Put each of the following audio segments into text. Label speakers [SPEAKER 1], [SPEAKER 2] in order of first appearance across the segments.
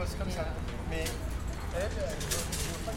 [SPEAKER 1] pose comme ça. Mais elle, elle veut pas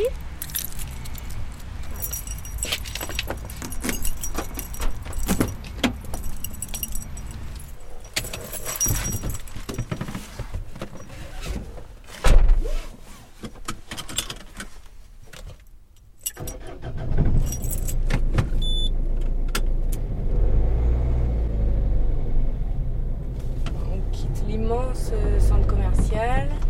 [SPEAKER 2] On quitte l'immense centre commercial.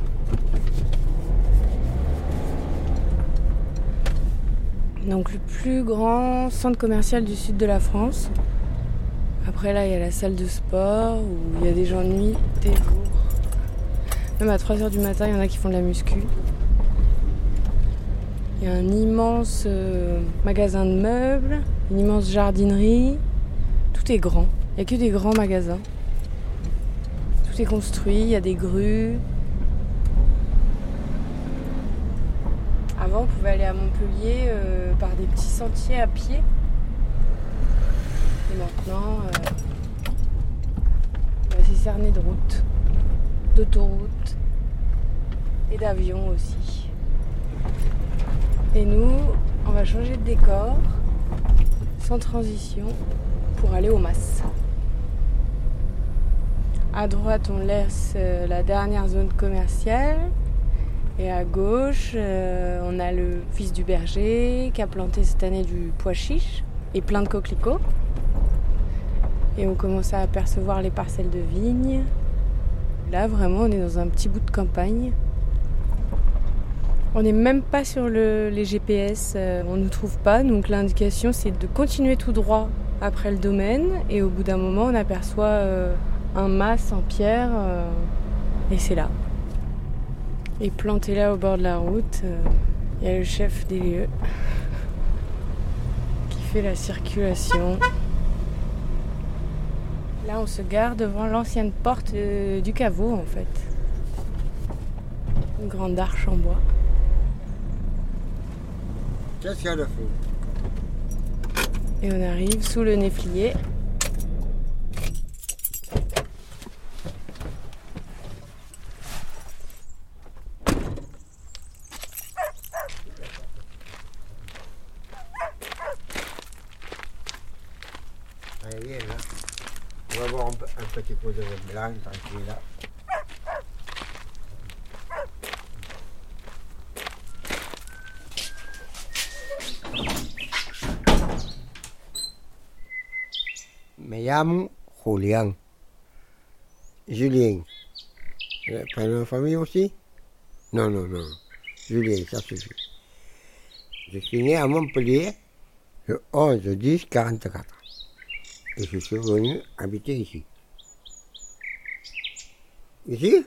[SPEAKER 2] Donc le plus grand centre commercial du sud de la France. Après là, il y a la salle de sport où il y a des gens de nuit, des jours. Même à 3h du matin, il y en a qui font de la muscu. Il y a un immense euh, magasin de meubles, une immense jardinerie. Tout est grand. Il n'y a que des grands magasins. Tout est construit, il y a des grues. On pouvait aller à Montpellier euh, par des petits sentiers à pied. Et maintenant, euh, bah, c'est cerné de routes, d'autoroutes et d'avions aussi. Et nous, on va changer de décor, sans transition, pour aller au Mas. À droite, on laisse euh, la dernière zone commerciale. Et à gauche, euh, on a le fils du berger qui a planté cette année du pois chiche et plein de coquelicots. Et on commence à apercevoir les parcelles de vignes. Là, vraiment, on est dans un petit bout de campagne. On n'est même pas sur le- les GPS, euh, on ne nous trouve pas. Donc l'indication, c'est de continuer tout droit après le domaine. Et au bout d'un moment, on aperçoit euh, un mas en pierre. et c'est là. Et planté là au bord de la route, euh, il y a le chef des lieux qui fait la circulation. Là, on se gare devant l'ancienne porte euh, du caveau en fait. Une grande arche en bois.
[SPEAKER 3] Qu'est-ce qu'il y a de fou
[SPEAKER 2] Et on arrive sous le néflier.
[SPEAKER 3] Allez, viens là. On va boire un, pe- un petit coup de vin blanc, tranquille là. Me llamo Julián. Julien. Le prénom de famille aussi Non, non, non. Julien, ça suffit. Je suis né à Montpellier le 11 10 44. Et je suis venu habiter ici. Ici,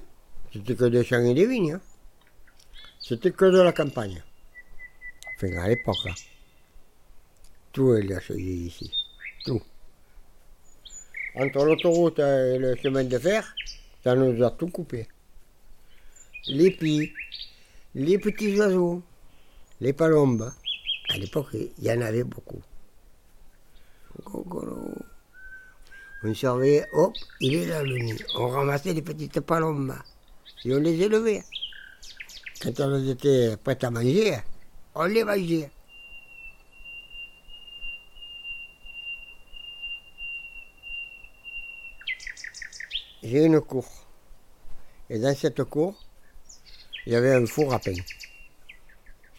[SPEAKER 3] c'était que des champs et des vignes. hein. C'était que de la campagne. Enfin, à l'époque. hein. Tout est accueilli ici. Tout. Entre l'autoroute et le chemin de fer, ça nous a tout coupé. Les pies, les petits oiseaux, les palombes. À l'époque, il y en avait beaucoup. On surveillait, hop, il est là le nid. On ramassait les petites palombes et on les élevait. Quand elles étaient prêtes à manger, on les mangeait. J'ai une cour. Et dans cette cour, il y avait un four à pain.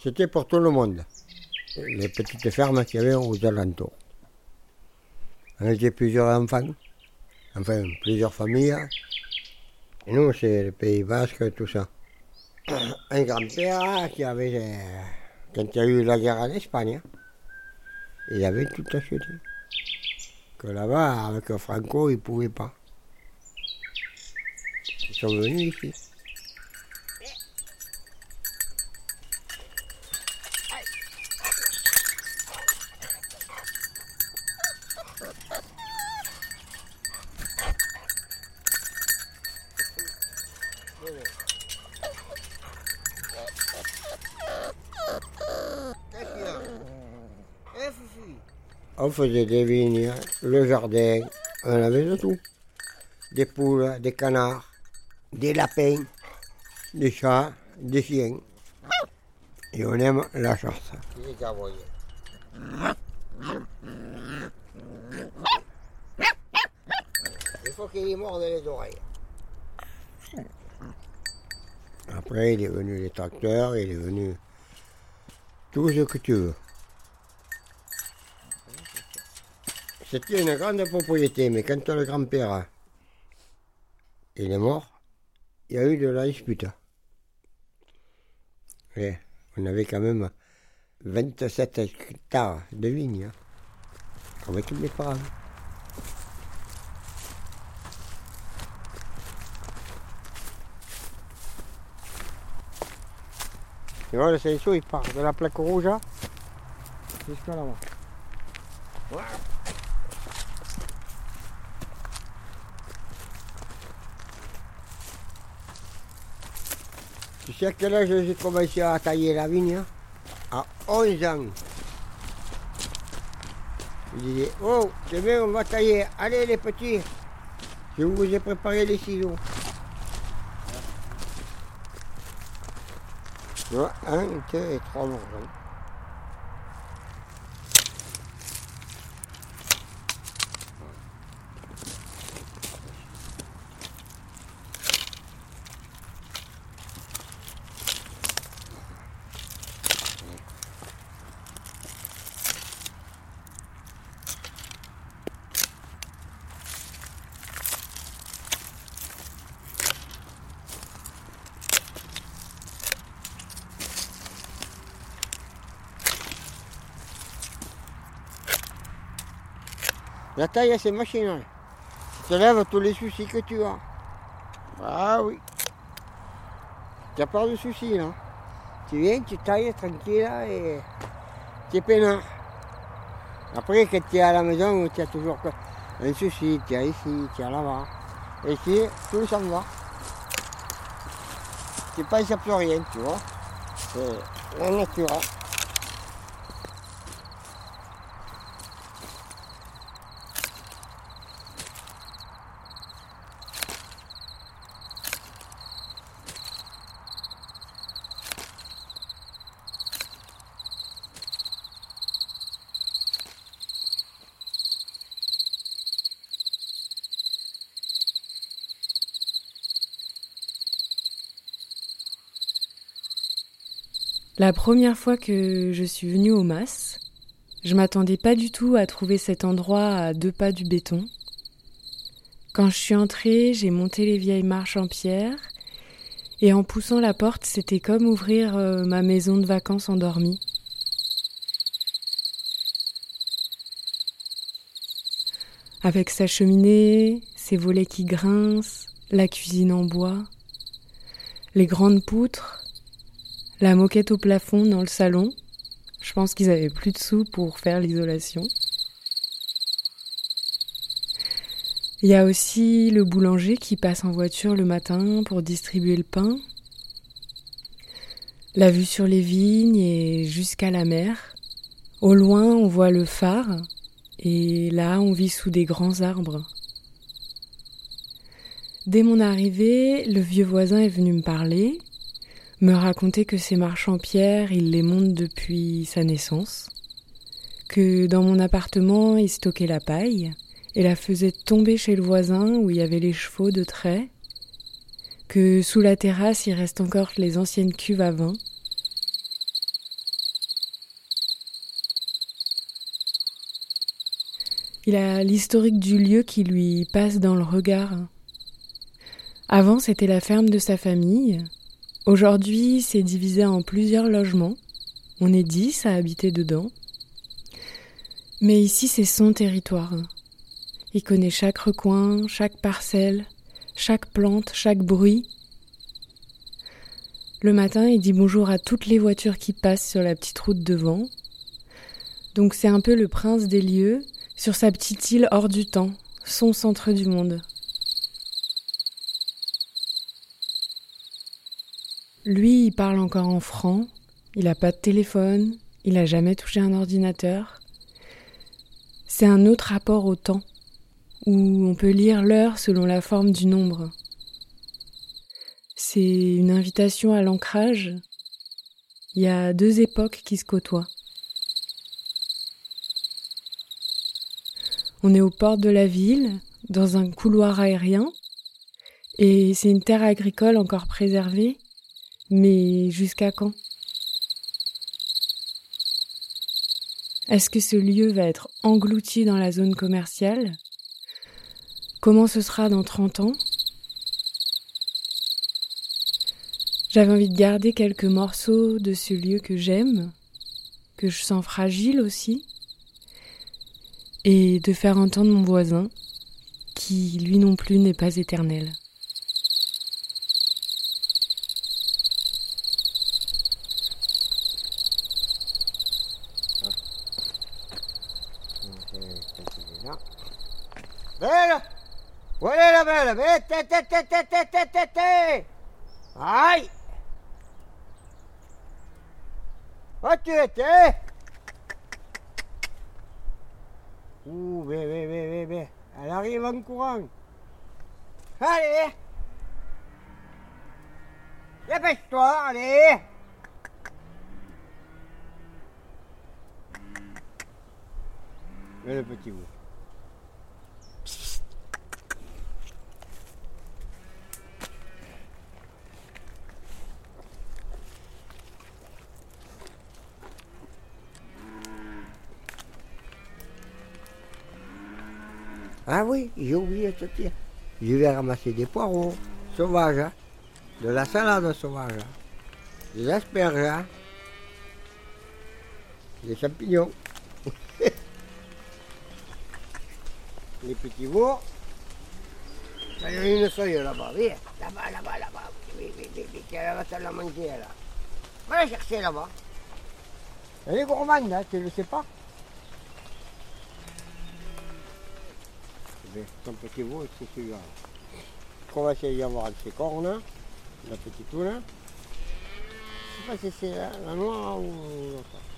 [SPEAKER 3] C'était pour tout le monde. les petites fermes qu'il y avait aux alentours. On était plusieurs enfants, enfin plusieurs familles. Et nous, c'est le Pays Basque, tout ça. Un grand-père qui avait, euh, quand il y a eu la guerre en Espagne, il avait tout acheté. Que là-bas, avec Franco, il ne pouvait pas. Ils sont venus ici. On faisait des vignes, le jardin, on avait de tout. Des poules, des canards, des lapins, des chats, des chiens. Et on aime la chasse. Il faut qu'il y morde les oreilles. Après, il est venu les tracteurs, il est venu tout ce que tu veux. C'était une grande propriété, mais quand le grand-père il est mort, il y a eu de la dispute. On avait quand même 27 hectares de vignes hein, avec mes parents. Tu vois, le il part de la plaque rouge hein, jusqu'à là-bas. Tu sais à quel âge j'ai commencé à tailler la vigne hein? À 11 ans. Je disais, oh, c'est bien, on va tailler. Allez les petits, je vous ai préparé les ciseaux. Tu vois, un, deux et trois. La taille, c'est machinal. Tu te lèves tous les soucis que tu as. Ah oui. Tu n'as pas de soucis là. Tu viens, tu tailles tranquille là, et tu es peinard. Après, quand tu es à la maison, tu as toujours un souci. Tu es ici, tu es là-bas. Et ici, tout s'en va. Tu penses à plus rien, tu vois. C'est la nature.
[SPEAKER 2] La première fois que je suis venue au Mas, je m'attendais pas du tout à trouver cet endroit à deux pas du béton. Quand je suis entrée, j'ai monté les vieilles marches en pierre et en poussant la porte, c'était comme ouvrir euh, ma maison de vacances endormie. Avec sa cheminée, ses volets qui grincent, la cuisine en bois, les grandes poutres, la moquette au plafond dans le salon. Je pense qu'ils avaient plus de sous pour faire l'isolation. Il y a aussi le boulanger qui passe en voiture le matin pour distribuer le pain. La vue sur les vignes et jusqu'à la mer. Au loin, on voit le phare et là, on vit sous des grands arbres. Dès mon arrivée, le vieux voisin est venu me parler me racontait que ces marchands pierres, il les monte depuis sa naissance, que dans mon appartement, il stockait la paille et la faisait tomber chez le voisin où il y avait les chevaux de trait, que sous la terrasse, il reste encore les anciennes cuves à vin. Il a l'historique du lieu qui lui passe dans le regard. Avant, c'était la ferme de sa famille, Aujourd'hui, c'est divisé en plusieurs logements. On est dix à habiter dedans. Mais ici, c'est son territoire. Il connaît chaque recoin, chaque parcelle, chaque plante, chaque bruit. Le matin, il dit bonjour à toutes les voitures qui passent sur la petite route devant. Donc c'est un peu le prince des lieux, sur sa petite île hors du temps, son centre du monde. Lui, il parle encore en franc, il n'a pas de téléphone, il n'a jamais touché un ordinateur. C'est un autre rapport au temps, où on peut lire l'heure selon la forme du nombre. C'est une invitation à l'ancrage. Il y a deux époques qui se côtoient. On est aux portes de la ville, dans un couloir aérien, et c'est une terre agricole encore préservée, mais jusqu'à quand? Est-ce que ce lieu va être englouti dans la zone commerciale? Comment ce sera dans 30 ans? J'avais envie de garder quelques morceaux de ce lieu que j'aime, que je sens fragile aussi, et de faire entendre mon voisin, qui lui non plus n'est pas éternel.
[SPEAKER 3] Bella! Voilà la belle! Vete, te, te, te, te, te, te, te! Aïe! Où tu étais? Ouh, bé, bé, bé, bé, bé. Elle arrive en courant. Allez! Dépêche-toi, allez! Et le petit bout. Ah oui, j'ai oublié de te dire. Je vais ramasser des poireaux sauvages, hein. de la salade sauvage, hein. des asperges, hein. des champignons, les petits veaux. Il y a une feuille là-bas, viens, là-bas, là-bas, là-bas. Oui, oui, oui, oui, va te la manger là. Va la chercher là-bas. Elle est gourmande, hein, tu ne le sais pas. Ben, Ton petit veau, c'est celui-là. On va essayer d'y avoir ses cornes, la petite là. Je sais pas si c'est la, la noire ou l'autre.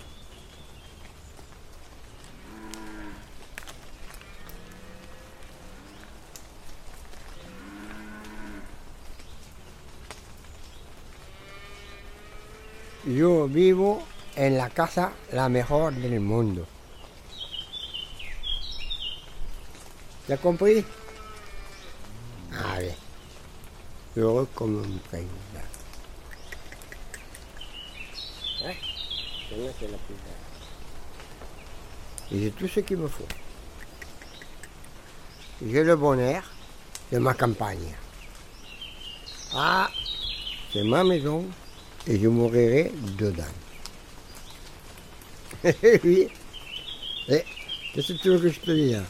[SPEAKER 3] Yo vivo en la casa la mejor del mundo. ¿Ya compris Allez. Heureux comme un prince. Hein Celle-là, c'est la. Et j'ai tout ce qu'il me faut. J'ai le bonheur de ma campagne. Ah, c'est ma maison et je mourrai dedans. oui. Que tu veux que je te dise hein?